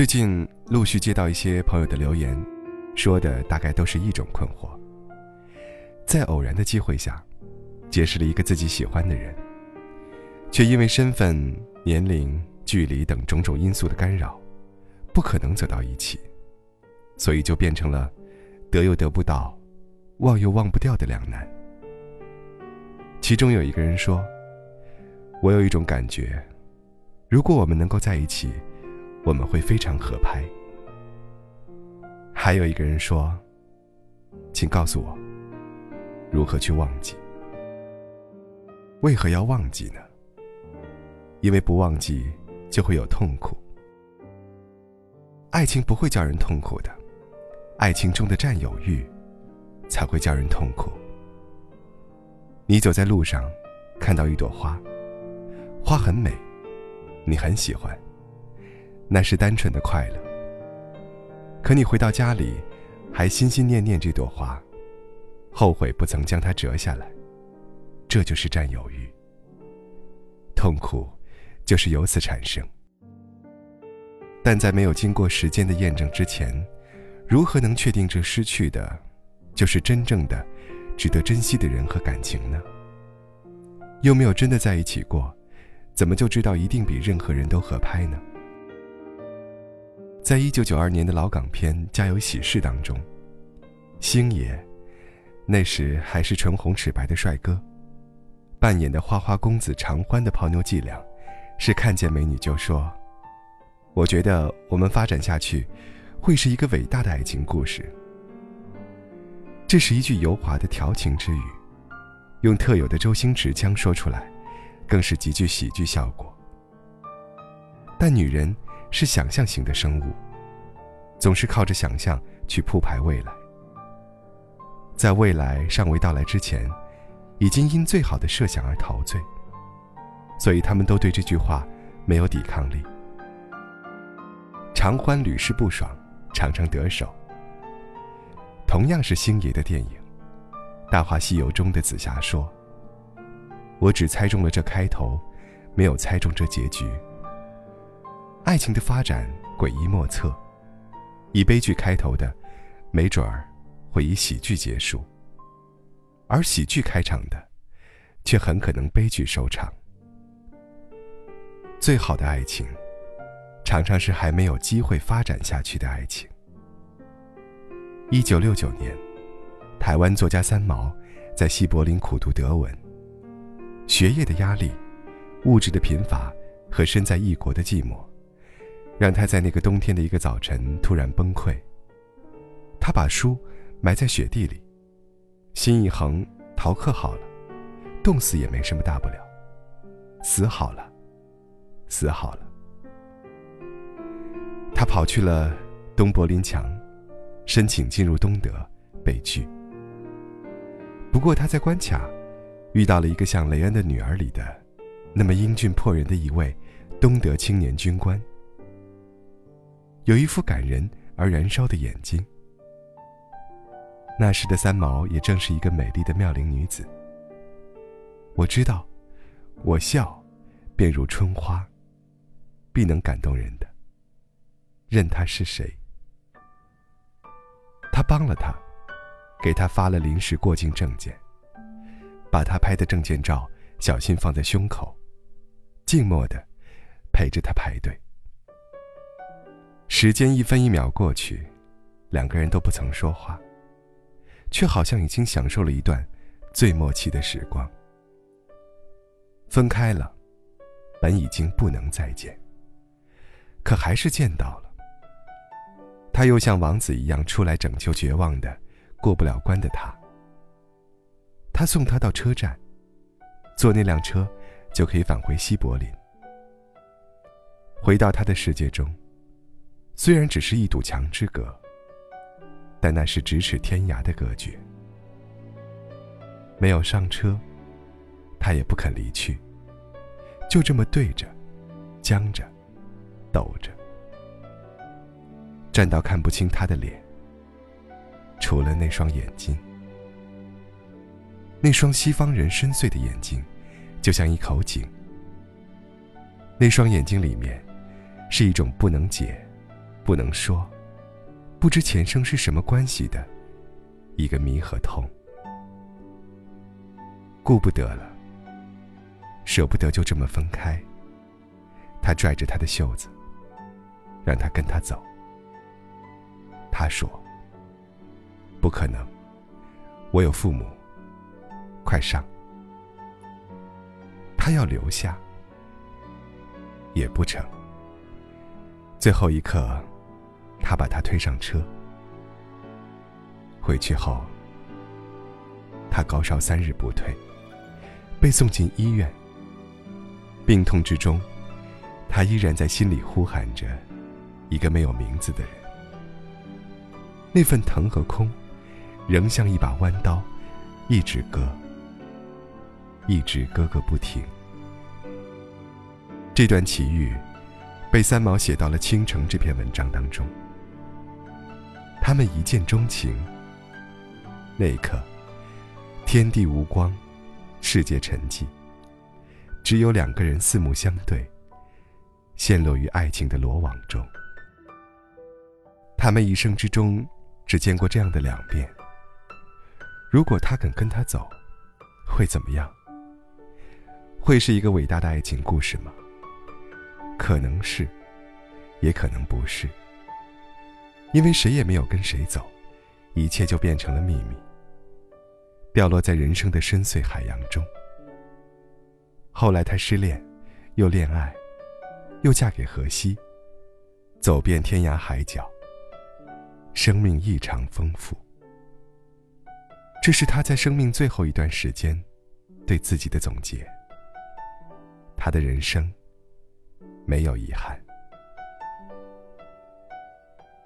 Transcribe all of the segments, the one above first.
最近陆续接到一些朋友的留言，说的大概都是一种困惑。在偶然的机会下，结识了一个自己喜欢的人，却因为身份、年龄、距离等种种因素的干扰，不可能走到一起，所以就变成了得又得不到，忘又忘不掉的两难。其中有一个人说：“我有一种感觉，如果我们能够在一起。”我们会非常合拍。还有一个人说：“请告诉我，如何去忘记？为何要忘记呢？因为不忘记就会有痛苦。爱情不会叫人痛苦的，爱情中的占有欲才会叫人痛苦。你走在路上，看到一朵花，花很美，你很喜欢。”那是单纯的快乐。可你回到家里，还心心念念这朵花，后悔不曾将它折下来，这就是占有欲。痛苦，就是由此产生。但在没有经过时间的验证之前，如何能确定这失去的，就是真正的、值得珍惜的人和感情呢？又没有真的在一起过，怎么就知道一定比任何人都合拍呢？在一九九二年的老港片《家有喜事》当中，星爷，那时还是唇红齿白的帅哥，扮演的花花公子常欢的泡妞伎俩，是看见美女就说：“我觉得我们发展下去，会是一个伟大的爱情故事。”这是一句油滑的调情之语，用特有的周星驰腔说出来，更是极具喜剧效果。但女人。是想象型的生物，总是靠着想象去铺排未来。在未来尚未到来之前，已经因最好的设想而陶醉，所以他们都对这句话没有抵抗力。常欢屡试不爽，常常得手。同样是星爷的电影，《大话西游》中的紫霞说：“我只猜中了这开头，没有猜中这结局。”爱情的发展诡异莫测，以悲剧开头的，没准儿会以喜剧结束；而喜剧开场的，却很可能悲剧收场。最好的爱情，常常是还没有机会发展下去的爱情。一九六九年，台湾作家三毛在西柏林苦读德文，学业的压力、物质的贫乏和身在异国的寂寞。让他在那个冬天的一个早晨突然崩溃。他把书埋在雪地里，心一横，逃课好了，冻死也没什么大不了，死好了，死好了。他跑去了东柏林墙，申请进入东德，被拒。不过他在关卡遇到了一个像雷恩的女儿里的那么英俊迫人的一位东德青年军官。有一副感人而燃烧的眼睛。那时的三毛也正是一个美丽的妙龄女子。我知道，我笑，便如春花，必能感动人的。任他是谁。他帮了他，给他发了临时过境证件，把他拍的证件照小心放在胸口，静默的陪着他排队。时间一分一秒过去，两个人都不曾说话，却好像已经享受了一段最默契的时光。分开了，本已经不能再见，可还是见到了。他又像王子一样出来拯救绝望的、过不了关的他。他送他到车站，坐那辆车就可以返回西柏林，回到他的世界中。虽然只是一堵墙之隔，但那是咫尺天涯的隔绝。没有上车，他也不肯离去，就这么对着，僵着，抖着，站到看不清他的脸，除了那双眼睛，那双西方人深邃的眼睛，就像一口井。那双眼睛里面，是一种不能解。不能说，不知前生是什么关系的一个谜和痛。顾不得了，舍不得就这么分开。他拽着他的袖子，让他跟他走。他说：“不可能，我有父母。快上。”他要留下，也不成。最后一刻，他把他推上车。回去后，他高烧三日不退。被送进医院，病痛之中，他依然在心里呼喊着一个没有名字的人。那份疼和空，仍像一把弯刀，一直割，一直割个不停。这段奇遇，被三毛写到了《倾城》这篇文章当中。他们一见钟情，那一刻，天地无光。世界沉寂，只有两个人四目相对，陷落于爱情的罗网中。他们一生之中只见过这样的两遍。如果他肯跟他走，会怎么样？会是一个伟大的爱情故事吗？可能是，也可能不是。因为谁也没有跟谁走，一切就变成了秘密。掉落在人生的深邃海洋中。后来，她失恋，又恋爱，又嫁给荷西，走遍天涯海角。生命异常丰富。这是她在生命最后一段时间对自己的总结。她的人生没有遗憾。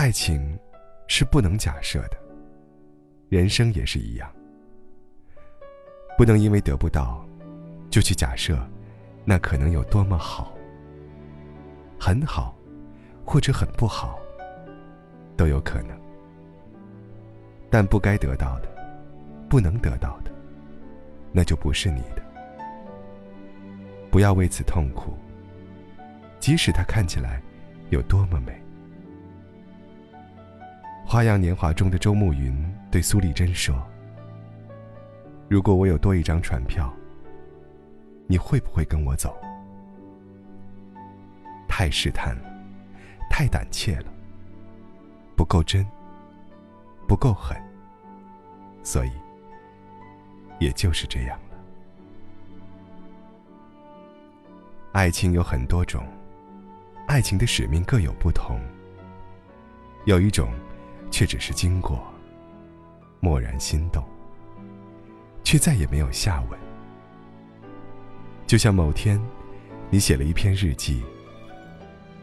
爱情是不能假设的，人生也是一样。不能因为得不到，就去假设，那可能有多么好，很好，或者很不好，都有可能。但不该得到的，不能得到的，那就不是你的。不要为此痛苦，即使它看起来有多么美。《花样年华》中的周慕云对苏丽珍说。如果我有多一张船票，你会不会跟我走？太试探了，太胆怯了，不够真，不够狠，所以，也就是这样了。爱情有很多种，爱情的使命各有不同。有一种，却只是经过，蓦然心动。却再也没有下文。就像某天，你写了一篇日记，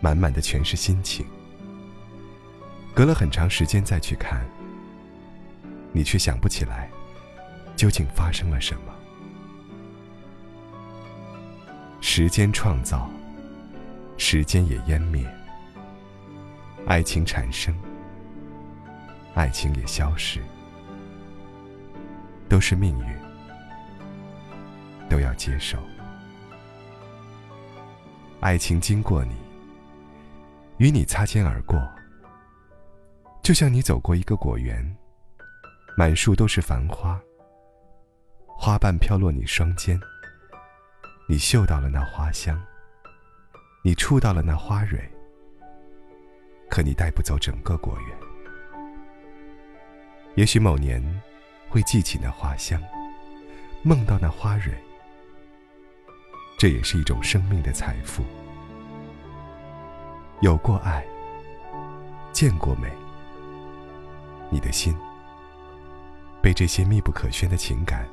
满满的全是心情。隔了很长时间再去看，你却想不起来，究竟发生了什么。时间创造，时间也湮灭。爱情产生，爱情也消失。都是命运，都要接受。爱情经过你，与你擦肩而过，就像你走过一个果园，满树都是繁花，花瓣飘落你双肩，你嗅到了那花香，你触到了那花蕊，可你带不走整个果园。也许某年。会记起那花香，梦到那花蕊，这也是一种生命的财富。有过爱，见过美，你的心被这些密不可宣的情感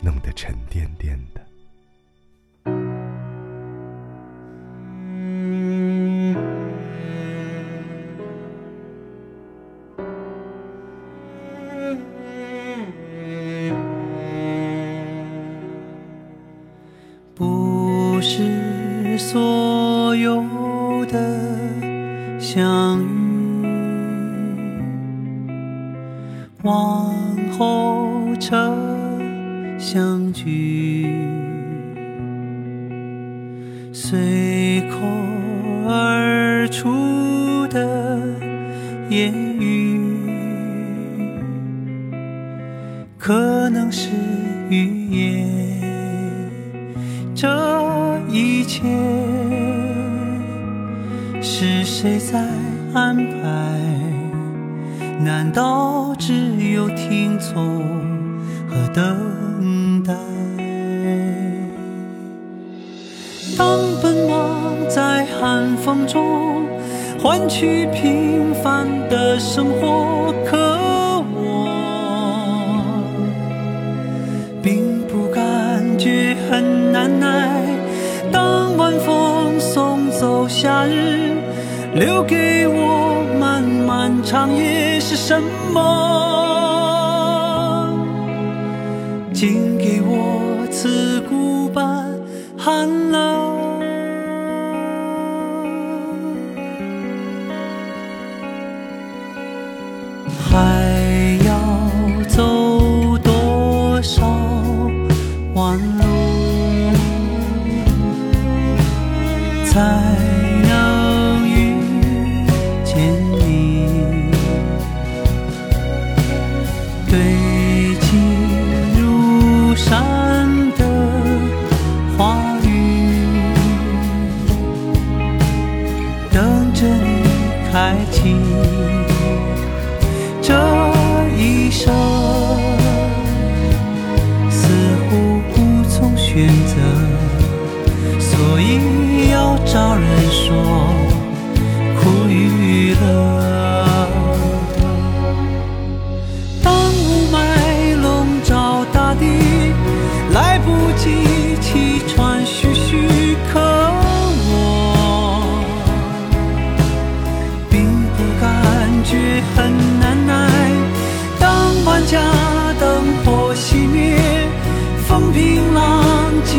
弄得沉甸甸的。随口而。出的言语，可能是语言。这一切是谁在安排？难道只有听从和等风中换取平凡的生活，可我并不感觉很难耐。当晚风送走夏日，留给我漫漫长夜是什么？请给我刺骨般寒冷。在我苦与乐。当雾霾笼罩大地，来不及气喘吁吁，可我并不感觉很难耐。当万家灯火熄灭，风平浪静